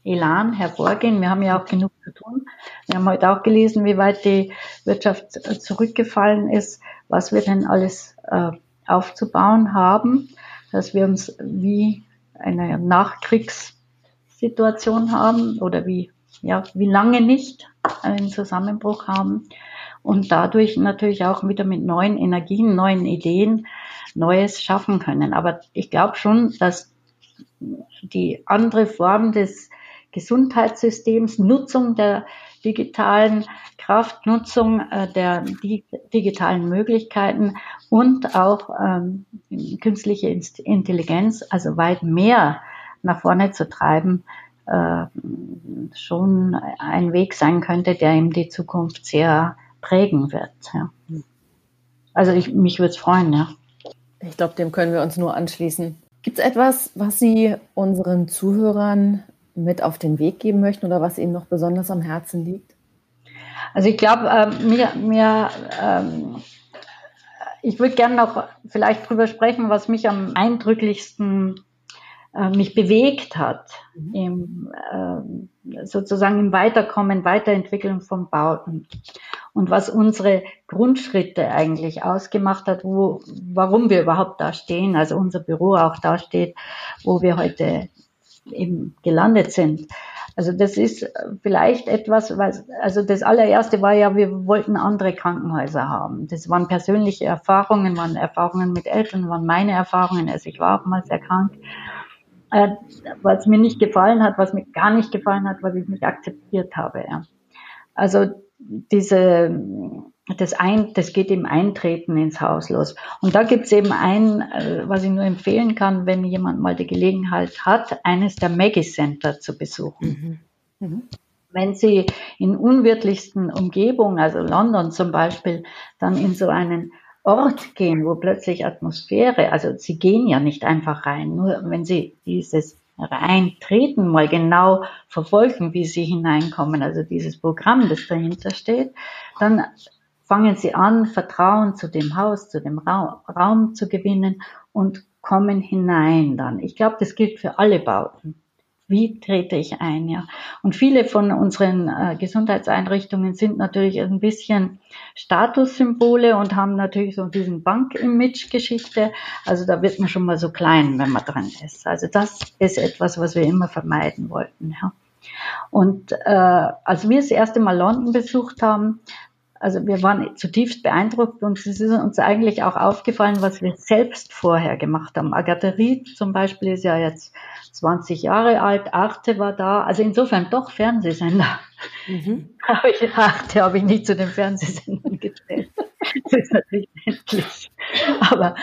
Elan hervorgehen. Wir haben ja auch genug zu tun. Wir haben heute auch gelesen, wie weit die Wirtschaft zurückgefallen ist, was wir denn alles äh, aufzubauen haben, dass wir uns wie eine Nachkriegssituation haben oder wie, ja, wie lange nicht einen Zusammenbruch haben und dadurch natürlich auch wieder mit neuen Energien, neuen Ideen Neues schaffen können. Aber ich glaube schon, dass die andere Form des Gesundheitssystems, Nutzung der, digitalen Kraftnutzung äh, der digitalen Möglichkeiten und auch ähm, künstliche Intelligenz, also weit mehr nach vorne zu treiben, äh, schon ein Weg sein könnte, der ihm die Zukunft sehr prägen wird. Ja. Also ich, mich würde es freuen, ja. Ich glaube, dem können wir uns nur anschließen. Gibt es etwas, was Sie unseren Zuhörern mit auf den Weg geben möchten oder was Ihnen noch besonders am Herzen liegt? Also ich glaube, äh, mir, mir ähm, ich würde gerne noch vielleicht drüber sprechen, was mich am eindrücklichsten äh, mich bewegt hat, mhm. im, äh, sozusagen im Weiterkommen, Weiterentwickeln von Bauten. Und was unsere Grundschritte eigentlich ausgemacht hat, wo, warum wir überhaupt da stehen, also unser Büro auch da steht, wo wir heute eben gelandet sind. Also das ist vielleicht etwas, was, also das allererste war ja, wir wollten andere Krankenhäuser haben. Das waren persönliche Erfahrungen, waren Erfahrungen mit Eltern, waren meine Erfahrungen. Also ich war auch mal sehr krank. Äh, was mir nicht gefallen hat, was mir gar nicht gefallen hat, was ich nicht akzeptiert habe. Ja. Also diese das, ein, das geht im Eintreten ins Haus los. Und da gibt's eben ein, äh, was ich nur empfehlen kann, wenn jemand mal die Gelegenheit hat, eines der Maggie Center zu besuchen. Mhm. Mhm. Wenn Sie in unwirtlichsten Umgebungen, also London zum Beispiel, dann in so einen Ort gehen, wo plötzlich Atmosphäre, also Sie gehen ja nicht einfach rein, nur wenn Sie dieses Reintreten mal genau verfolgen, wie Sie hineinkommen, also dieses Programm, das dahinter steht, dann fangen sie an, Vertrauen zu dem Haus, zu dem Raum, Raum zu gewinnen und kommen hinein dann. Ich glaube, das gilt für alle Bauten. Wie trete ich ein, ja? Und viele von unseren äh, Gesundheitseinrichtungen sind natürlich ein bisschen Statussymbole und haben natürlich so diesen Bank-Image-Geschichte. Also da wird man schon mal so klein, wenn man dran ist. Also das ist etwas, was wir immer vermeiden wollten, ja. Und äh, als wir das erste Mal London besucht haben, also wir waren zutiefst beeindruckt und es ist uns eigentlich auch aufgefallen, was wir selbst vorher gemacht haben. Agatha Ried zum Beispiel ist ja jetzt 20 Jahre alt, Arte war da, also insofern doch Fernsehsender. Mhm. Aber ich, Arte habe ich nicht zu den Fernsehsendern gezählt. Das ist natürlich endlich. Aber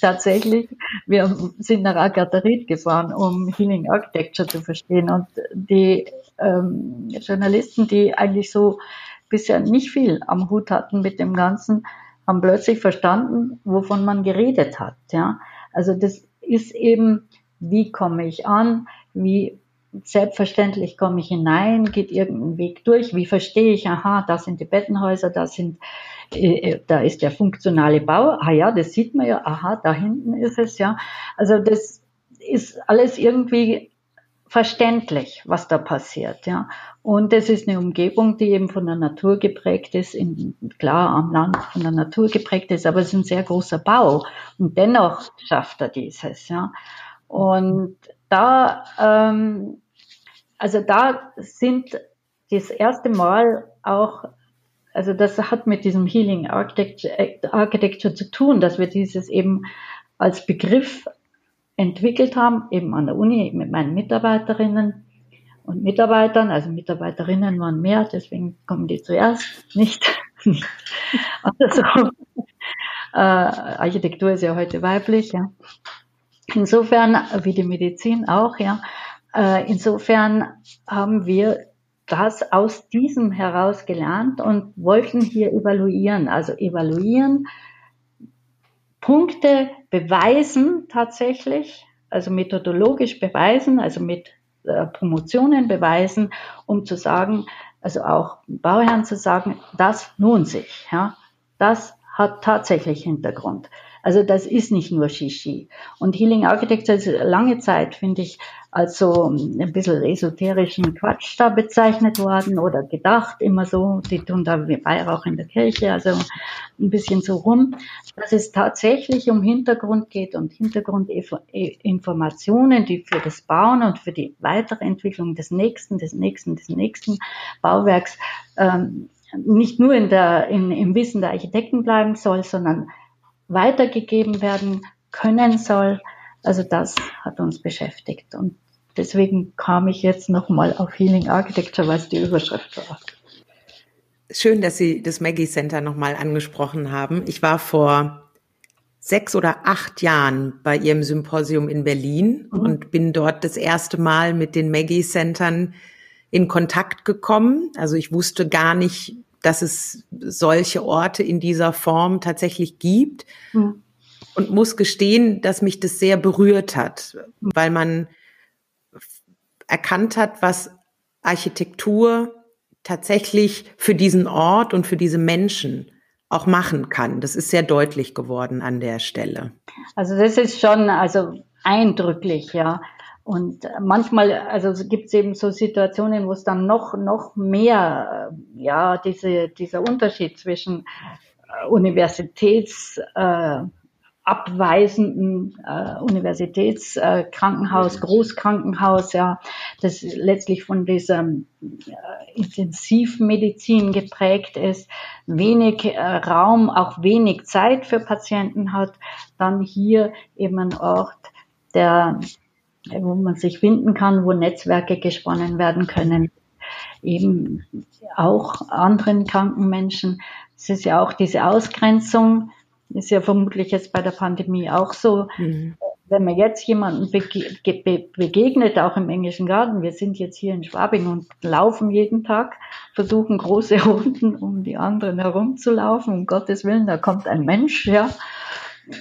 tatsächlich, wir sind nach Agatha Ried gefahren, um Healing Architecture zu verstehen und die ähm, Journalisten, die eigentlich so bisher nicht viel am Hut hatten mit dem Ganzen, haben plötzlich verstanden, wovon man geredet hat. Ja, also das ist eben, wie komme ich an, wie selbstverständlich komme ich hinein, geht irgendein Weg durch, wie verstehe ich, aha, da sind die Bettenhäuser, da sind, äh, äh, da ist der funktionale Bau, ah ja, das sieht man ja, aha, da hinten ist es, ja. Also das ist alles irgendwie verständlich, was da passiert, ja. Und es ist eine Umgebung, die eben von der Natur geprägt ist, in, klar am Land von der Natur geprägt ist, aber es ist ein sehr großer Bau. Und dennoch schafft er dieses, ja. Und da, ähm, also da sind das erste Mal auch, also das hat mit diesem Healing Architecture, zu tun, dass wir dieses eben als Begriff entwickelt haben, eben an der Uni mit meinen Mitarbeiterinnen und Mitarbeitern. Also Mitarbeiterinnen waren mehr, deswegen kommen die zuerst, nicht. also, äh, Architektur ist ja heute weiblich, ja. Insofern, wie die Medizin auch, ja. Äh, insofern haben wir das aus diesem heraus gelernt und wollten hier evaluieren. Also evaluieren, Punkte beweisen tatsächlich, also methodologisch beweisen, also mit äh, Promotionen beweisen, um zu sagen, also auch Bauherren zu sagen, das lohnt sich, ja, das hat tatsächlich Hintergrund. Also das ist nicht nur Shishi. Und Healing Architecture ist lange Zeit, finde ich, als so ein bisschen esoterischen Quatsch da bezeichnet worden oder gedacht, immer so, die tun da wie Weihrauch in der Kirche, also ein bisschen so rum, dass es tatsächlich um Hintergrund geht und Hintergrundinformationen, die für das Bauen und für die weitere Entwicklung des nächsten, des nächsten, des nächsten Bauwerks ähm, nicht nur in der, in, im Wissen der Architekten bleiben soll, sondern weitergegeben werden können soll also das hat uns beschäftigt und deswegen kam ich jetzt nochmal auf Healing Architecture, weil es die Überschrift war. schön, dass Sie das Maggie Center nochmal angesprochen haben. Ich war vor sechs oder acht Jahren bei Ihrem Symposium in Berlin mhm. und bin dort das erste Mal mit den Maggie Centern in Kontakt gekommen. Also ich wusste gar nicht, dass es solche Orte in dieser Form tatsächlich gibt. Mhm. Und muss gestehen, dass mich das sehr berührt hat, weil man erkannt hat, was Architektur tatsächlich für diesen Ort und für diese Menschen auch machen kann. Das ist sehr deutlich geworden an der Stelle. Also das ist schon also eindrücklich, ja. Und manchmal, also gibt es eben so Situationen, wo es dann noch, noch mehr, ja, diese, dieser Unterschied zwischen äh, Universitäts, äh, abweisenden äh, Universitätskrankenhaus, äh, Großkrankenhaus, ja, das letztlich von dieser äh, Intensivmedizin geprägt ist, wenig äh, Raum, auch wenig Zeit für Patienten hat, dann hier eben ein Ort, der wo man sich finden kann, wo Netzwerke gesponnen werden können, eben auch anderen kranken Menschen. Es ist ja auch diese Ausgrenzung, ist ja vermutlich jetzt bei der Pandemie auch so. Mhm. Wenn man jetzt jemanden bege begegnet, auch im englischen Garten, wir sind jetzt hier in Schwabing und laufen jeden Tag, versuchen große Runden um die anderen herumzulaufen, um Gottes Willen, da kommt ein Mensch, ja.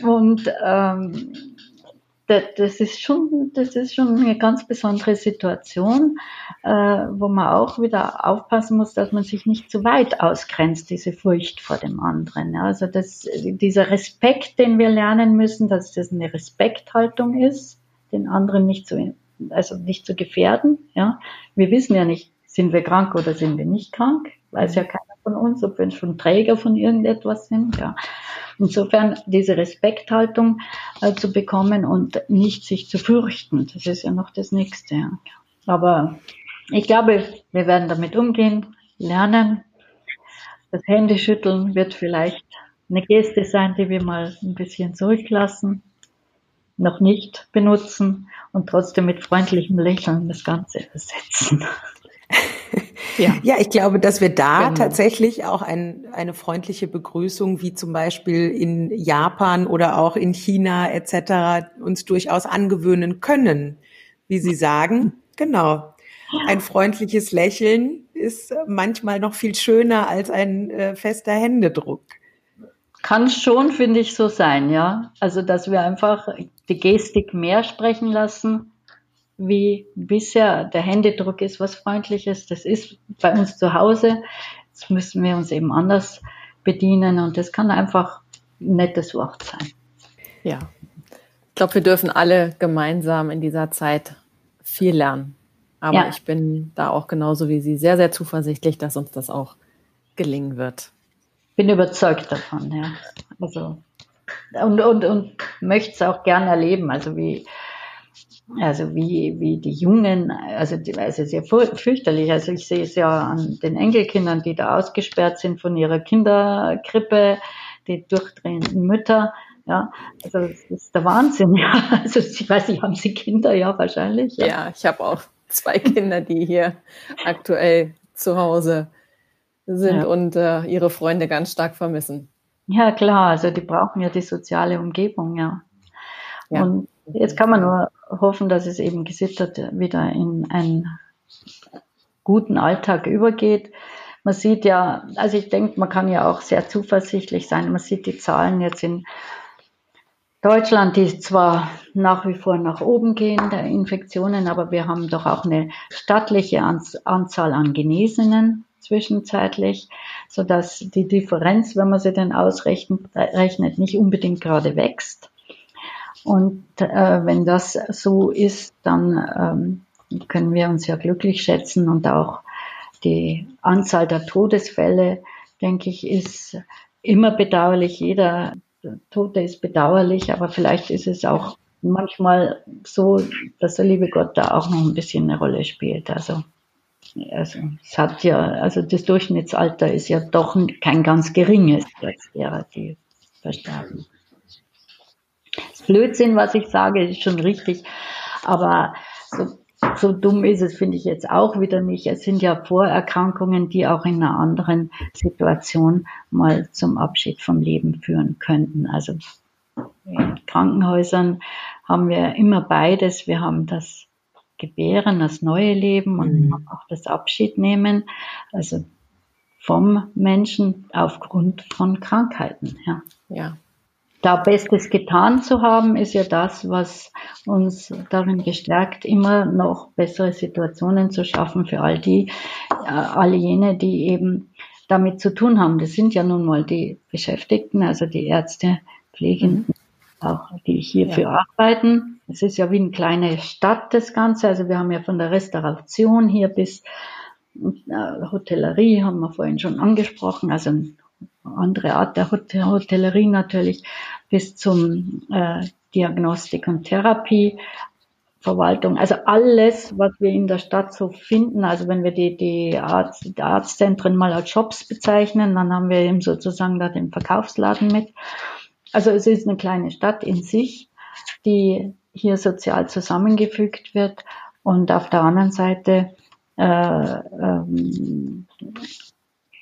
Und ähm, das ist schon, das ist schon eine ganz besondere Situation, äh, wo man auch wieder aufpassen muss, dass man sich nicht zu weit ausgrenzt, diese Furcht vor dem anderen. Also das, dieser Respekt, den wir lernen müssen, dass das eine Respekthaltung ist, den anderen nicht zu, also nicht zu gefährden. Ja, wir wissen ja nicht, sind wir krank oder sind wir nicht krank, weiß ja keiner von uns, ob wir schon Träger von irgendetwas sind. Ja. Insofern diese Respekthaltung äh, zu bekommen und nicht sich zu fürchten, das ist ja noch das Nächste. Ja. Aber ich glaube, wir werden damit umgehen, lernen. Das Händeschütteln wird vielleicht eine Geste sein, die wir mal ein bisschen zurücklassen, noch nicht benutzen und trotzdem mit freundlichem Lächeln das Ganze ersetzen. Ja. ja, ich glaube, dass wir da genau. tatsächlich auch ein, eine freundliche Begrüßung, wie zum Beispiel in Japan oder auch in China etc., uns durchaus angewöhnen können. Wie Sie sagen, genau. Ein freundliches Lächeln ist manchmal noch viel schöner als ein äh, fester Händedruck. Kann schon, finde ich, so sein, ja. Also, dass wir einfach die Gestik mehr sprechen lassen wie bisher. Der Händedruck ist was Freundliches. Das ist bei uns zu Hause. Jetzt müssen wir uns eben anders bedienen und das kann einfach ein nettes Wort sein. Ja. Ich glaube, wir dürfen alle gemeinsam in dieser Zeit viel lernen. Aber ja. ich bin da auch genauso wie Sie sehr, sehr zuversichtlich, dass uns das auch gelingen wird. Bin überzeugt davon, ja. Also, und, und, und möchte es auch gern erleben. Also wie, also wie, wie die Jungen, also, die, also sehr fürchterlich. Also ich sehe es ja an den Enkelkindern, die da ausgesperrt sind von ihrer Kinderkrippe, die durchdrehenden Mütter. Ja, also das ist der Wahnsinn. Ja, also ich weiß nicht, haben Sie Kinder? Ja, wahrscheinlich. Ja, ja ich habe auch zwei Kinder, die hier aktuell zu Hause sind ja. und äh, ihre Freunde ganz stark vermissen. Ja, klar. Also die brauchen ja die soziale Umgebung, ja. ja. Und Jetzt kann man nur hoffen, dass es eben gesittert wieder in einen guten Alltag übergeht. Man sieht ja, also ich denke, man kann ja auch sehr zuversichtlich sein. Man sieht die Zahlen jetzt in Deutschland, die zwar nach wie vor nach oben gehen, der Infektionen, aber wir haben doch auch eine stattliche Anzahl an Genesenen zwischenzeitlich, so dass die Differenz, wenn man sie denn ausrechnet, nicht unbedingt gerade wächst. Und äh, wenn das so ist, dann ähm, können wir uns ja glücklich schätzen und auch die Anzahl der Todesfälle, denke ich, ist immer bedauerlich. Jeder Tote ist bedauerlich, aber vielleicht ist es auch manchmal so, dass der liebe Gott da auch noch ein bisschen eine Rolle spielt. Also, also es hat ja, also das Durchschnittsalter ist ja doch kein ganz geringes jetzt derer, die versterben. Blödsinn, was ich sage, ist schon richtig. Aber so so dumm ist es, finde ich jetzt auch wieder nicht. Es sind ja Vorerkrankungen, die auch in einer anderen Situation mal zum Abschied vom Leben führen könnten. Also in Krankenhäusern haben wir immer beides. Wir haben das Gebären, das neue Leben und mhm. auch das Abschiednehmen. Also vom Menschen aufgrund von Krankheiten. Ja. ja. Da Bestes getan zu haben, ist ja das, was uns darin gestärkt, immer noch bessere Situationen zu schaffen für all die, äh, alle jene, die eben damit zu tun haben. Das sind ja nun mal die Beschäftigten, also die Ärzte, Pflegenden, mhm auch die hierfür ja. arbeiten. Es ist ja wie eine kleine Stadt das Ganze. Also wir haben ja von der Restauration hier bis äh, Hotellerie haben wir vorhin schon angesprochen, also eine andere Art der Hotellerie natürlich, bis zum äh, Diagnostik und Therapie. Verwaltung, also alles, was wir in der Stadt so finden, also wenn wir die, die, Arzt, die Arztzentren mal als Shops bezeichnen, dann haben wir eben sozusagen da den Verkaufsladen mit. Also es ist eine kleine Stadt in sich, die hier sozial zusammengefügt wird. Und auf der anderen Seite äh, ähm,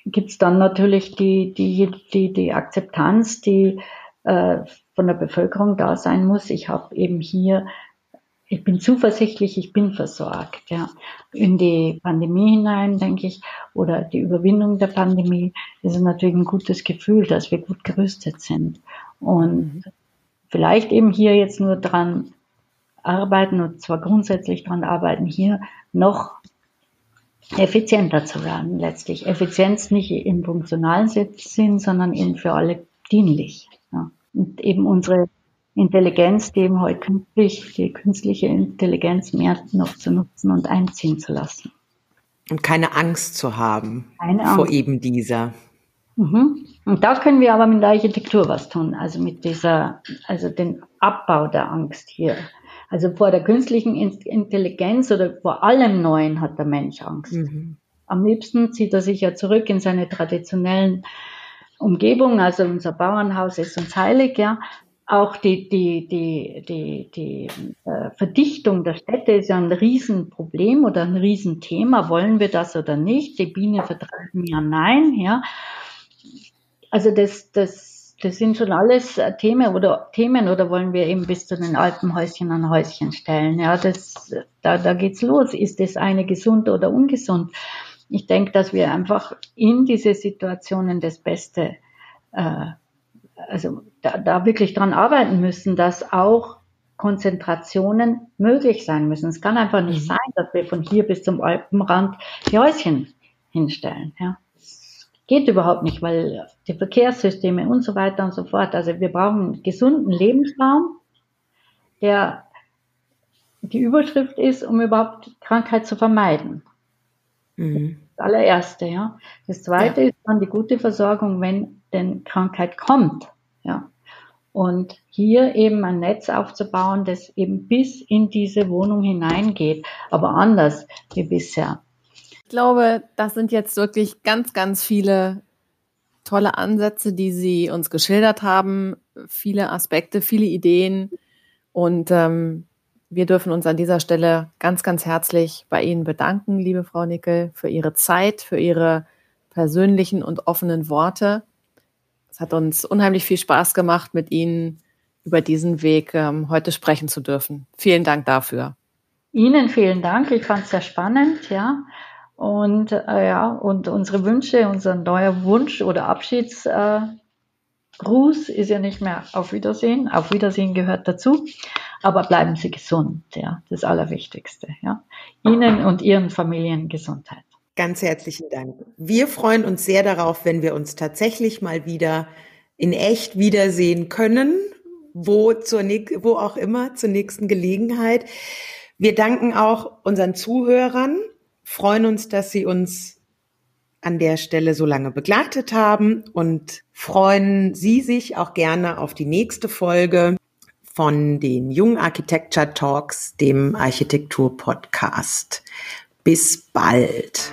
gibt es dann natürlich die, die, die, die Akzeptanz, die äh, von der Bevölkerung da sein muss. Ich habe eben hier, ich bin zuversichtlich, ich bin versorgt. Ja. In die Pandemie hinein, denke ich, oder die Überwindung der Pandemie ist es natürlich ein gutes Gefühl, dass wir gut gerüstet sind. Und vielleicht eben hier jetzt nur dran arbeiten und zwar grundsätzlich dran arbeiten, hier noch effizienter zu werden letztlich. Effizienz nicht im funktionalen Sinn, sondern eben für alle dienlich. Ja. Und eben unsere Intelligenz, die eben heute künstlich, die künstliche Intelligenz mehr noch zu nutzen und einziehen zu lassen. Und keine Angst zu haben keine Angst. vor eben dieser. Mhm. Und da können wir aber mit der Architektur was tun, also mit dieser, also den Abbau der Angst hier. Also vor der künstlichen Intelligenz oder vor allem Neuen hat der Mensch Angst. Mhm. Am liebsten zieht er sich ja zurück in seine traditionellen Umgebungen, also unser Bauernhaus ist uns heilig, ja. Auch die, die, die, die, die äh, Verdichtung der Städte ist ja ein Riesenproblem oder ein Riesenthema. Wollen wir das oder nicht? Die Biene vertreiben ja nein, ja. Also das, das, das sind schon alles äh, Themen oder Themen oder wollen wir eben bis zu den Alpenhäuschen an Häuschen stellen? Ja, das, da, da geht's los. Ist das eine gesund oder ungesund? Ich denke, dass wir einfach in diese Situationen das Beste, äh, also da, da wirklich dran arbeiten müssen, dass auch Konzentrationen möglich sein müssen. Es kann einfach nicht mhm. sein, dass wir von hier bis zum Alpenrand die Häuschen hinstellen. Ja. Geht überhaupt nicht, weil die Verkehrssysteme und so weiter und so fort. Also wir brauchen einen gesunden Lebensraum, der die Überschrift ist, um überhaupt Krankheit zu vermeiden. Mhm. Das allererste, ja. Das zweite ja. ist dann die gute Versorgung, wenn denn Krankheit kommt, ja. Und hier eben ein Netz aufzubauen, das eben bis in diese Wohnung hineingeht, aber anders wie bisher. Ich glaube, das sind jetzt wirklich ganz, ganz viele tolle Ansätze, die Sie uns geschildert haben, viele Aspekte, viele Ideen. Und ähm, wir dürfen uns an dieser Stelle ganz, ganz herzlich bei Ihnen bedanken, liebe Frau Nickel, für Ihre Zeit, für Ihre persönlichen und offenen Worte. Es hat uns unheimlich viel Spaß gemacht, mit Ihnen über diesen Weg ähm, heute sprechen zu dürfen. Vielen Dank dafür. Ihnen vielen Dank. Ich fand es sehr spannend, ja. Und äh, ja, und unsere Wünsche, unser neuer Wunsch oder Abschiedsgruß äh, ist ja nicht mehr auf Wiedersehen. Auf Wiedersehen gehört dazu. Aber bleiben Sie gesund, ja, das Allerwichtigste, ja. Ihnen und Ihren Familien Gesundheit. Ganz herzlichen Dank. Wir freuen uns sehr darauf, wenn wir uns tatsächlich mal wieder in echt wiedersehen können, wo zur wo auch immer zur nächsten Gelegenheit. Wir danken auch unseren Zuhörern freuen uns, dass Sie uns an der Stelle so lange begleitet haben und freuen Sie sich auch gerne auf die nächste Folge von den Jung Architecture Talks, dem Architektur Podcast. Bis bald.